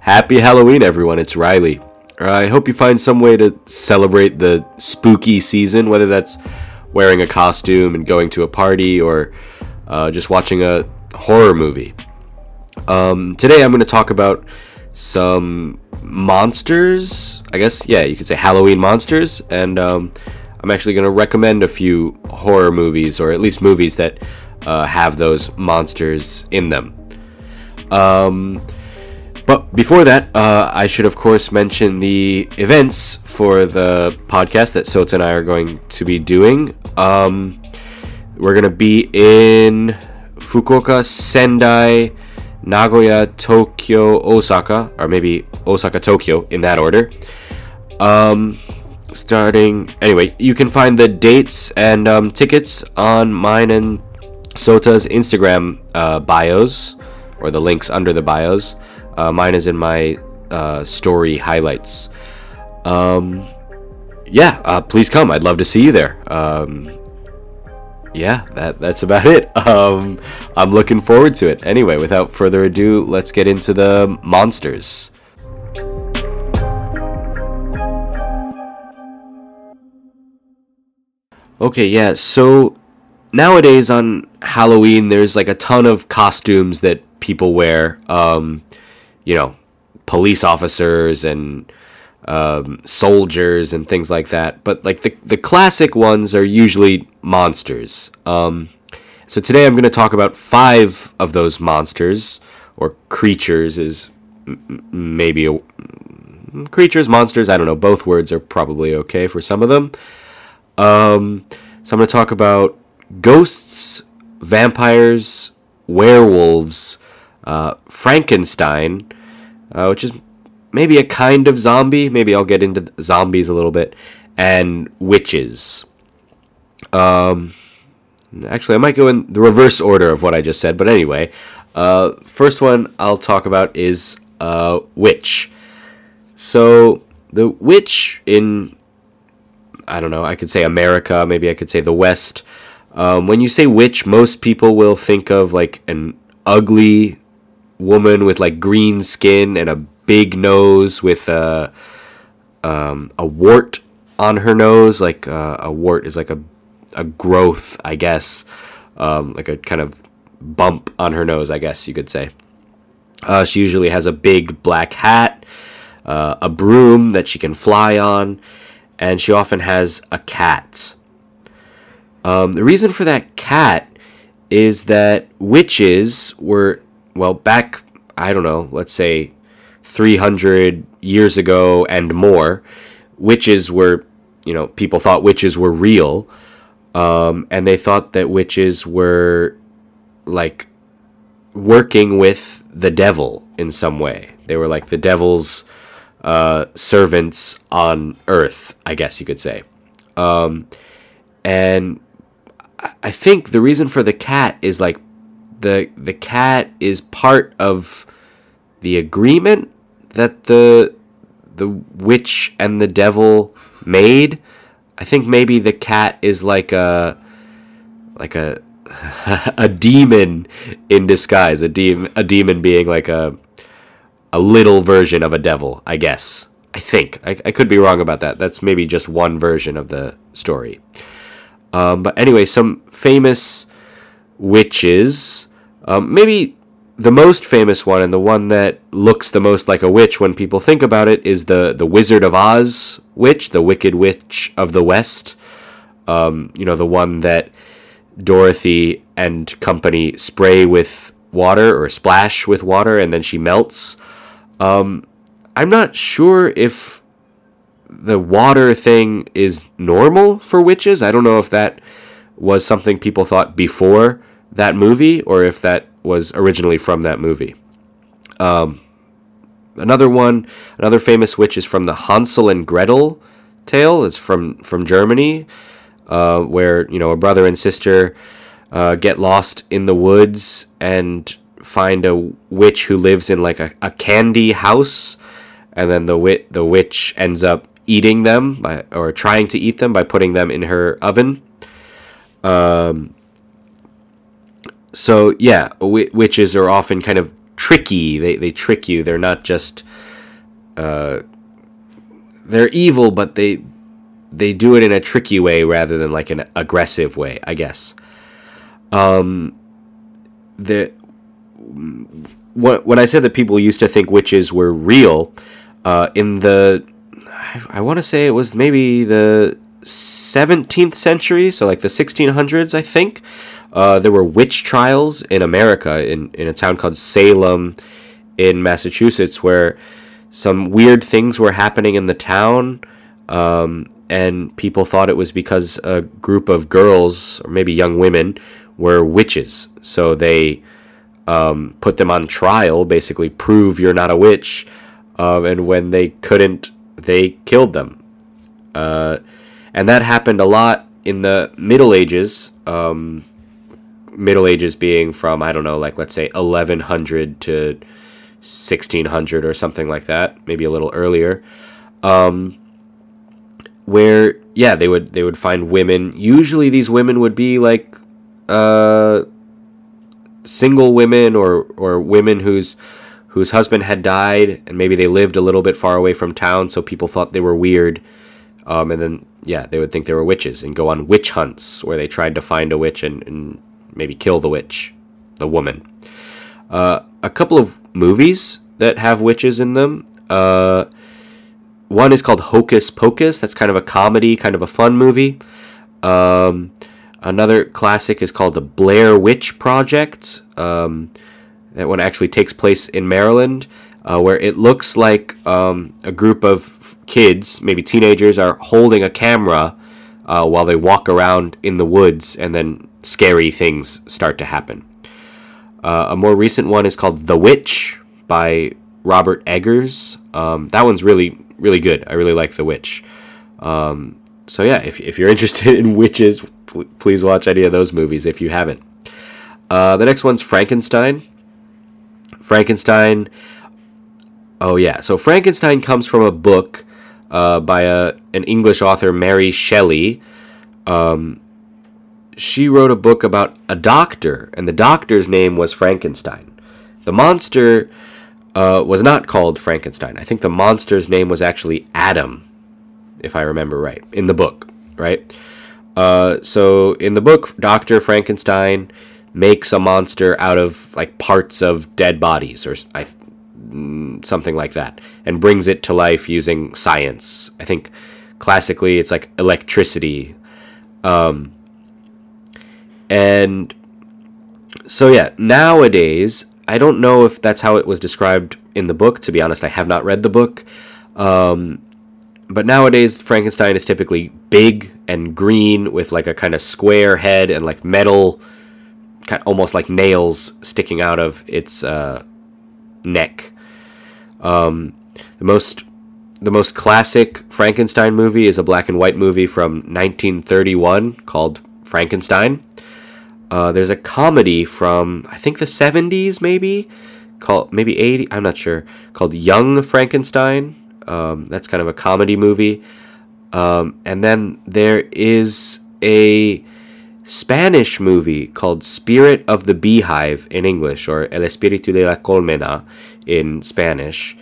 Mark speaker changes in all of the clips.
Speaker 1: Happy Halloween, everyone. It's Riley. I hope you find some way to celebrate the spooky season, whether that's wearing a costume and going to a party or uh, just watching a horror movie. Um, today I'm going to talk about some monsters. I guess, yeah, you could say Halloween monsters. And um, I'm actually going to recommend a few horror movies, or at least movies that uh, have those monsters in them. Um, but before that, uh, I should of course mention the events for the podcast that Sota and I are going to be doing. Um, we're going to be in Fukuoka, Sendai, Nagoya, Tokyo, Osaka, or maybe Osaka, Tokyo in that order. Um, starting, anyway, you can find the dates and um, tickets on mine and Sota's Instagram uh, bios, or the links under the bios. Uh, mine is in my uh, story highlights. Um, yeah, uh, please come. I'd love to see you there. Um, yeah, that that's about it. Um, I'm looking forward to it. Anyway, without further ado, let's get into the monsters. Okay, yeah. So nowadays on Halloween, there's like a ton of costumes that people wear. Um, you know, police officers and um, soldiers and things like that. But like the the classic ones are usually monsters. Um, so today I'm going to talk about five of those monsters or creatures is m- maybe a, creatures monsters. I don't know. Both words are probably okay for some of them. Um, so I'm going to talk about ghosts, vampires, werewolves, uh, Frankenstein, uh, which is maybe a kind of zombie. Maybe I'll get into zombies a little bit, and witches. Um, actually, I might go in the reverse order of what I just said, but anyway, uh, first one I'll talk about is uh, witch. So the witch in I don't know, I could say America, maybe I could say the West. Um, when you say witch, most people will think of like an ugly woman with like green skin and a big nose with a um, a wart on her nose. Like uh, a wart is like a a growth, I guess, um, like a kind of bump on her nose, I guess you could say. Uh, she usually has a big black hat, uh, a broom that she can fly on, and she often has a cat. Um, the reason for that cat is that witches were well, back, I don't know, let's say 300 years ago and more, witches were, you know, people thought witches were real. Um, and they thought that witches were like working with the devil in some way. They were like the devil's uh, servants on earth, I guess you could say. Um, and I think the reason for the cat is like the the cat is part of the agreement that the the witch and the devil made. I think maybe the cat is like a like a a demon in disguise. A demon a demon being like a a little version of a devil, I guess. I think. I, I could be wrong about that. That's maybe just one version of the story. Um, but anyway, some famous witches um, maybe the most famous one and the one that looks the most like a witch when people think about it is the the Wizard of Oz witch, the Wicked Witch of the West. Um, you know, the one that Dorothy and company spray with water or splash with water and then she melts. Um, I'm not sure if the water thing is normal for witches. I don't know if that was something people thought before that movie or if that was originally from that movie. Um, another one, another famous witch is from the Hansel and Gretel tale. It's from from Germany, uh, where you know a brother and sister uh, get lost in the woods and find a witch who lives in like a, a candy house, and then the wit the witch ends up eating them by, or trying to eat them by putting them in her oven. Um, so yeah, witches are often kind of tricky. They they trick you. They're not just uh, they're evil, but they they do it in a tricky way rather than like an aggressive way, I guess. Um, the when I said that people used to think witches were real, uh, in the I, I want to say it was maybe the 17th century, so like the 1600s, I think. Uh, there were witch trials in America in, in a town called Salem in Massachusetts where some weird things were happening in the town. Um, and people thought it was because a group of girls, or maybe young women, were witches. So they um, put them on trial, basically prove you're not a witch. Um, and when they couldn't, they killed them. Uh, and that happened a lot in the Middle Ages. Um, Middle Ages being from I don't know, like let's say 1100 to 1600 or something like that, maybe a little earlier. Um, where yeah, they would they would find women. Usually, these women would be like uh, single women or or women whose whose husband had died and maybe they lived a little bit far away from town, so people thought they were weird. Um, and then yeah, they would think they were witches and go on witch hunts where they tried to find a witch and, and maybe kill the witch, the woman. Uh, a couple of movies that have witches in them. Uh, one is called Hocus Pocus. That's kind of a comedy, kind of a fun movie. Um, another classic is called The Blair Witch Project. Um, that one actually takes place in Maryland, uh, where it looks like um, a group of kids, maybe teenagers, are holding a camera uh, while they walk around in the woods, and then scary things start to happen. Uh, a more recent one is called The Witch by Robert Eggers. Um, that one's really, really good. I really like The Witch. Um, so, yeah, if, if you're interested in witches, pl- please watch any of those movies if you haven't. Uh, the next one's Frankenstein. Frankenstein. Oh, yeah. So, Frankenstein comes from a book uh, by a, an English author, Mary Shelley. Um, she wrote a book about a doctor, and the doctor's name was Frankenstein. The monster uh, was not called Frankenstein. I think the monster's name was actually Adam, if I remember right, in the book, right? Uh, so in the book, Dr. Frankenstein makes a monster out of like parts of dead bodies or I, mm, something like that and brings it to life using science. I think classically it's like electricity. Um, and so, yeah, nowadays, I don't know if that's how it was described in the book. To be honest, I have not read the book. Um, but nowadays, Frankenstein is typically big and green with like a kind of square head and like metal, kind of almost like nails sticking out of its uh, neck. Um, the most the most classic Frankenstein movie is a black and white movie from 1931 called Frankenstein. Uh, there's a comedy from I think the 70s, maybe called maybe 80. I'm not sure. Called Young Frankenstein. Um, that's kind of a comedy movie. Um, and then there is a Spanish movie called Spirit of the Beehive in English, or El Espíritu de la Colmena in Spanish,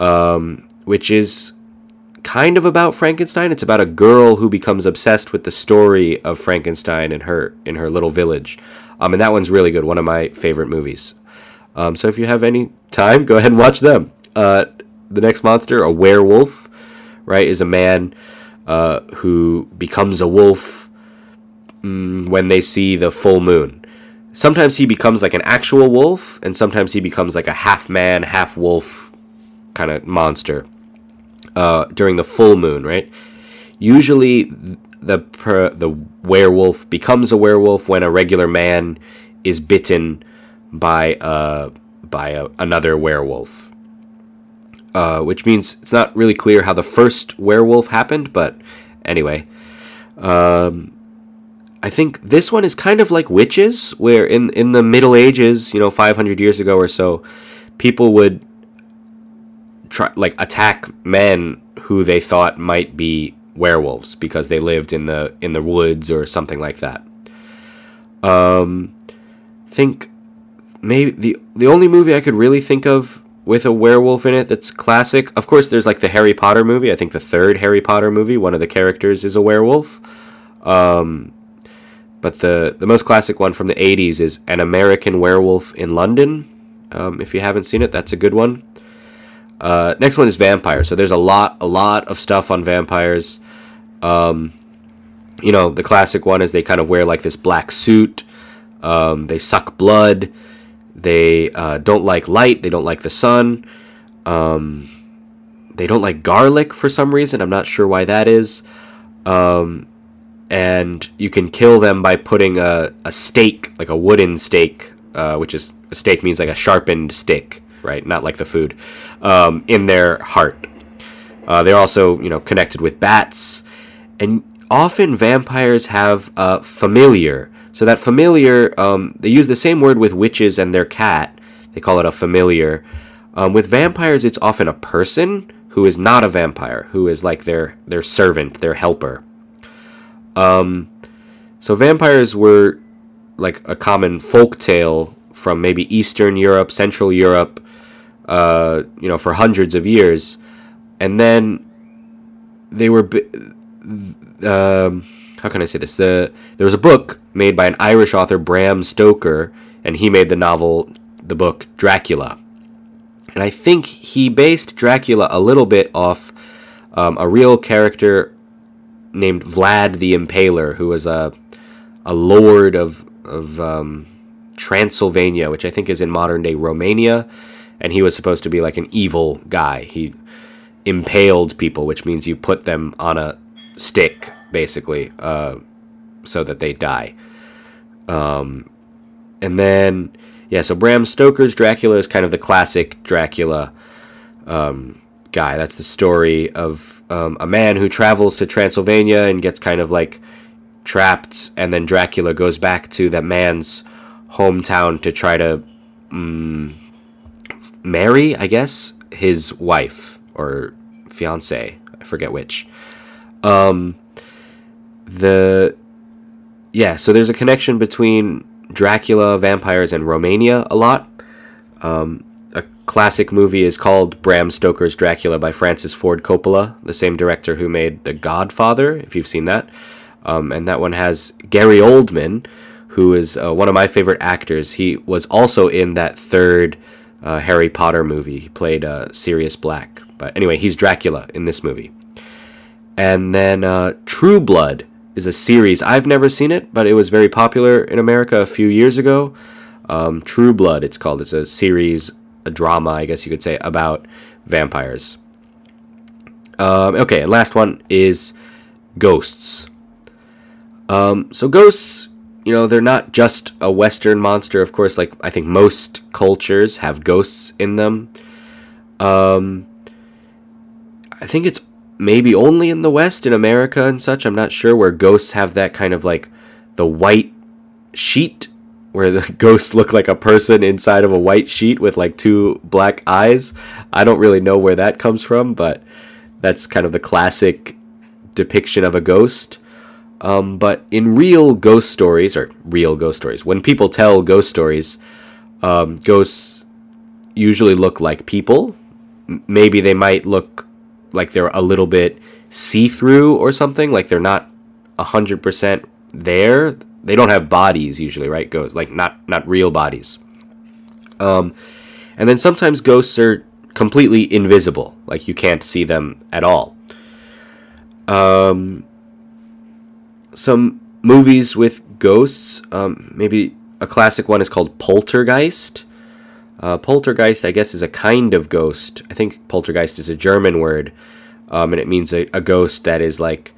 Speaker 1: um, which is kind of about Frankenstein. It's about a girl who becomes obsessed with the story of Frankenstein in her in her little village. Um, and that one's really good. One of my favorite movies. Um, so if you have any time, go ahead and watch them. Uh, the next monster, a werewolf, right, is a man uh, who becomes a wolf mm, when they see the full moon. Sometimes he becomes like an actual wolf, and sometimes he becomes like a half man, half wolf kind of monster uh, during the full moon, right? Usually, the per, the werewolf becomes a werewolf when a regular man is bitten by uh, by a, another werewolf. Uh, which means it's not really clear how the first werewolf happened, but anyway. Um, I think this one is kind of like witches, where in, in the Middle Ages, you know, 500 years ago or so, people would try like attack men who they thought might be werewolves because they lived in the in the woods or something like that. Um, think maybe the the only movie I could really think of with a werewolf in it that's classic. Of course, there's like the Harry Potter movie. I think the third Harry Potter movie, one of the characters is a werewolf. Um, but the the most classic one from the '80s is An American Werewolf in London. Um, if you haven't seen it, that's a good one. Uh, next one is vampires. So there's a lot a lot of stuff on vampires. Um, you know, the classic one is they kind of wear like this black suit. Um, they suck blood. They uh, don't like light. They don't like the sun. Um, they don't like garlic for some reason. I'm not sure why that is. Um, and you can kill them by putting a, a stake, like a wooden stake, uh, which is a stake means like a sharpened stick, right? Not like the food, um, in their heart. Uh, they're also, you know, connected with bats, and often vampires have a familiar. So that familiar, um, they use the same word with witches and their cat. They call it a familiar. Um, with vampires, it's often a person who is not a vampire, who is like their their servant, their helper. Um, so vampires were like a common folk tale from maybe Eastern Europe, Central Europe, uh, you know, for hundreds of years, and then they were. Um, how can I say this? The, there was a book made by an Irish author, Bram Stoker, and he made the novel, the book Dracula. And I think he based Dracula a little bit off um, a real character named Vlad the Impaler, who was a a lord of of um, Transylvania, which I think is in modern day Romania, and he was supposed to be like an evil guy. He impaled people, which means you put them on a stick, basically, uh, so that they die. Um, and then, yeah, so Bram Stoker's Dracula is kind of the classic Dracula um, guy. That's the story of um, a man who travels to Transylvania and gets kind of like trapped, and then Dracula goes back to that man's hometown to try to um, marry, I guess, his wife or fiance. I forget which. Um, the yeah, so there's a connection between Dracula, vampires, and Romania a lot. Um, a classic movie is called Bram Stoker's Dracula by Francis Ford Coppola, the same director who made The Godfather, if you've seen that. Um, and that one has Gary Oldman, who is uh, one of my favorite actors. He was also in that third uh, Harry Potter movie. He played uh, Sirius Black. But anyway, he's Dracula in this movie. And then uh, True Blood is a series. I've never seen it, but it was very popular in America a few years ago. Um, True Blood, it's called. It's a series, a drama, I guess you could say, about vampires. Um, okay, and last one is ghosts. Um, so ghosts, you know, they're not just a Western monster. Of course, like I think most cultures have ghosts in them. Um, I think it's maybe only in the West, in America and such. I'm not sure where ghosts have that kind of like the white sheet where the ghosts look like a person inside of a white sheet with like two black eyes. I don't really know where that comes from, but that's kind of the classic depiction of a ghost. Um, but in real ghost stories, or real ghost stories, when people tell ghost stories, um, ghosts usually look like people. Maybe they might look like they're a little bit see through or something. Like they're not hundred percent there. They don't have bodies usually, right? Ghosts like not not real bodies. Um, and then sometimes ghosts are completely invisible, like you can't see them at all. Um, some movies with ghosts, um, maybe a classic one is called Poltergeist. Uh, poltergeist, I guess, is a kind of ghost. I think poltergeist is a German word, um, and it means a, a, ghost that is like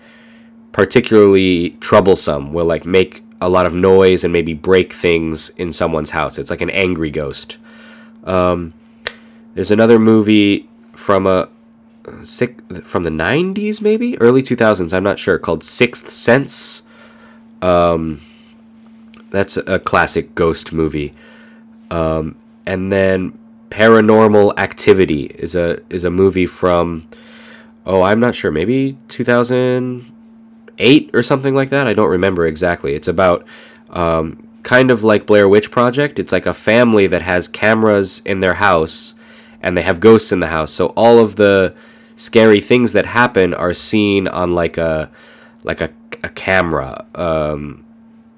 Speaker 1: particularly troublesome, will like make a lot of noise and maybe break things in someone's house. It's like an angry ghost. Um, there's another movie from a sick from the 90s maybe? Early 2000s i'm not sure called sixth sense. Um, that's a classic ghost movie. Um, and then Paranormal Activity is a is a movie from oh I'm not sure maybe 2008 or something like that? I don't remember exactly. It's about um, kind of like Blair Witch Project. It's like a family that has cameras in their house and they have ghosts in the house. So all of the scary things that happen are seen on like a like a, a camera um,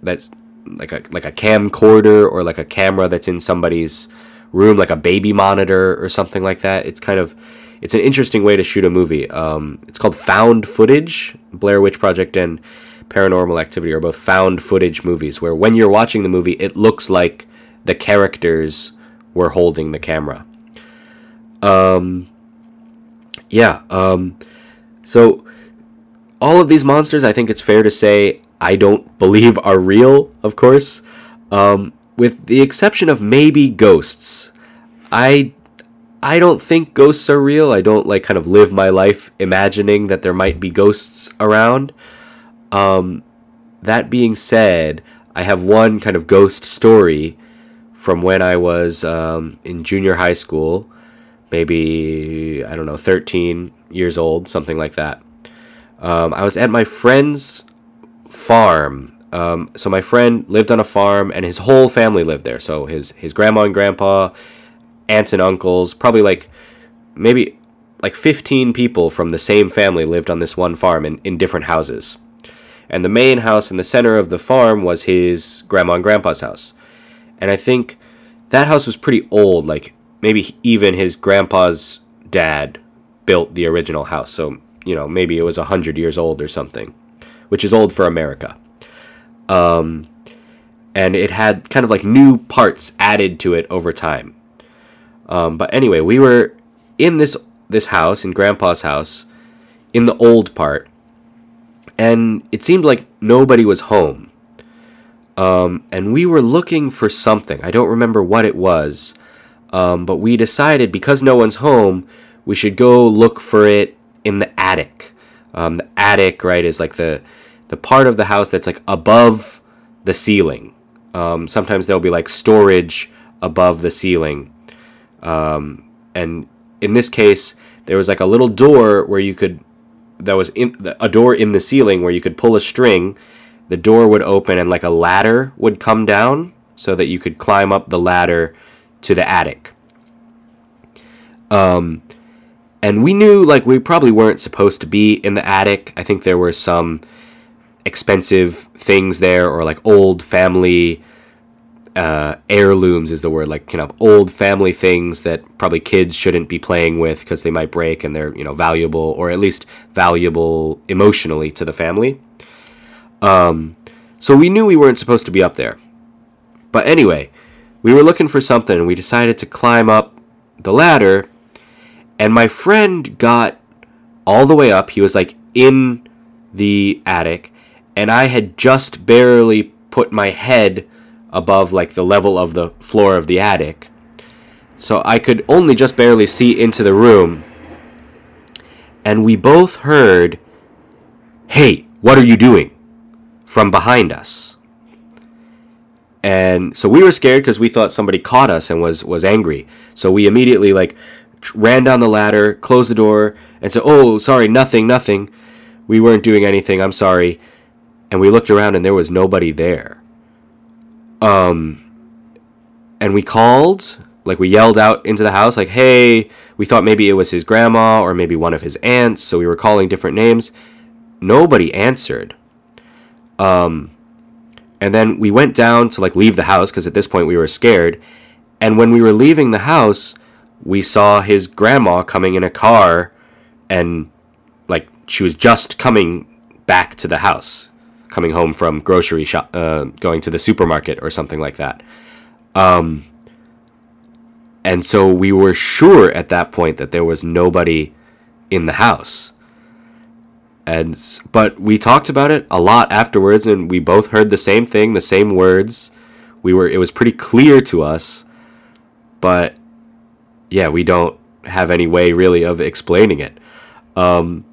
Speaker 1: that's like a like a camcorder or like a camera that's in somebody's room like a baby monitor or something like that. It's kind of it's an interesting way to shoot a movie. Um, it's called found footage. Blair Witch Project and Paranormal Activity are both found footage movies where when you're watching the movie, it looks like the characters were holding the camera. Um, yeah. Um, so all of these monsters, I think it's fair to say, I don't believe are real. Of course, um, with the exception of maybe ghosts. I I don't think ghosts are real. I don't like kind of live my life imagining that there might be ghosts around. Um, that being said, I have one kind of ghost story from when I was um, in junior high school, maybe, I don't know, 13 years old, something like that. Um, I was at my friend's farm. Um, so my friend lived on a farm, and his whole family lived there. So his his grandma and grandpa, aunts and uncles, probably like maybe like 15 people from the same family lived on this one farm in, in different houses and the main house in the center of the farm was his grandma and grandpa's house. And I think that house was pretty old, like maybe even his grandpa's dad built the original house. So, you know, maybe it was 100 years old or something, which is old for America. Um, and it had kind of like new parts added to it over time. Um, but anyway, we were in this this house in grandpa's house in the old part and it seemed like nobody was home. Um, and we were looking for something. I don't remember what it was, um, but we decided because no one's home, we should go look for it in the attic. Um, the attic, right, is like the the part of the house that's like above the ceiling. Um, sometimes there'll be like storage above the ceiling, um, and in this case, there was like a little door where you could that was in a door in the ceiling where you could pull a string the door would open and like a ladder would come down so that you could climb up the ladder to the attic. Um and we knew like we probably weren't supposed to be in the attic. I think there were some expensive things there or like old family uh, heirlooms is the word, like kind of old family things that probably kids shouldn't be playing with because they might break and they're you know valuable or at least valuable emotionally to the family. Um, so we knew we weren't supposed to be up there, but anyway, we were looking for something and we decided to climb up the ladder, and my friend got all the way up. He was like in the attic, and I had just barely put my head above like the level of the floor of the attic. So I could only just barely see into the room. And we both heard, "Hey, what are you doing?" from behind us. And so we were scared because we thought somebody caught us and was was angry. So we immediately like ran down the ladder, closed the door, and said, "Oh, sorry, nothing, nothing. We weren't doing anything. I'm sorry." And we looked around and there was nobody there. Um, and we called, like we yelled out into the house, like, "Hey!" We thought maybe it was his grandma or maybe one of his aunts, so we were calling different names. Nobody answered. Um, and then we went down to like leave the house because at this point we were scared. And when we were leaving the house, we saw his grandma coming in a car, and like she was just coming back to the house coming home from grocery shop, uh, going to the supermarket or something like that. Um, and so we were sure at that point that there was nobody in the house. And but we talked about it a lot afterwards, and we both heard the same thing, the same words. We were it was pretty clear to us, but yeah, we don't have any way really of explaining it. Um,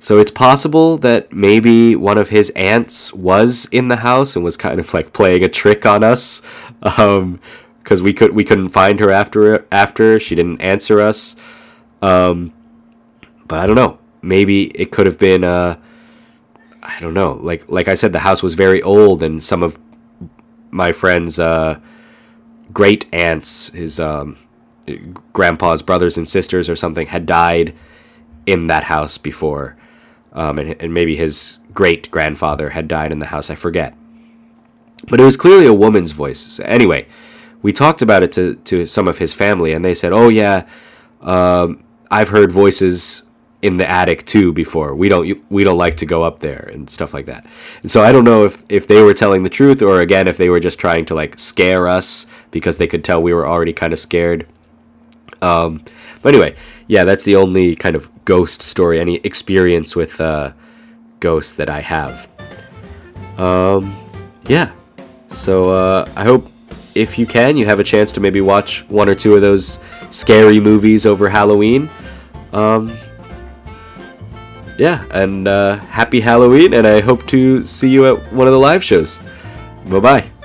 Speaker 1: so it's possible that maybe one of his aunts was in the house and was kind of like playing a trick on us, because um, we could we couldn't find her after after she didn't answer us. Um, but I don't know. Maybe it could have been. Uh, I don't know. Like like I said, the house was very old, and some of my friend's uh, great aunts, his um, grandpa's brothers and sisters or something, had died in that house before, um, and, and maybe his great grandfather had died in the house. I forget, but it was clearly a woman's voice. So anyway, we talked about it to to some of his family, and they said, "Oh yeah, um, I've heard voices." In the attic too before we don't we don't like to go up there and stuff like that and so i don't know if if they were telling the truth or again if they were just trying to like scare us because they could tell we were already kind of scared um, but anyway, yeah, that's the only kind of ghost story, any experience with uh, ghosts that I have. Um, yeah. So uh, I hope if you can, you have a chance to maybe watch one or two of those scary movies over Halloween. Um, yeah, and uh, happy Halloween, and I hope to see you at one of the live shows. Bye bye.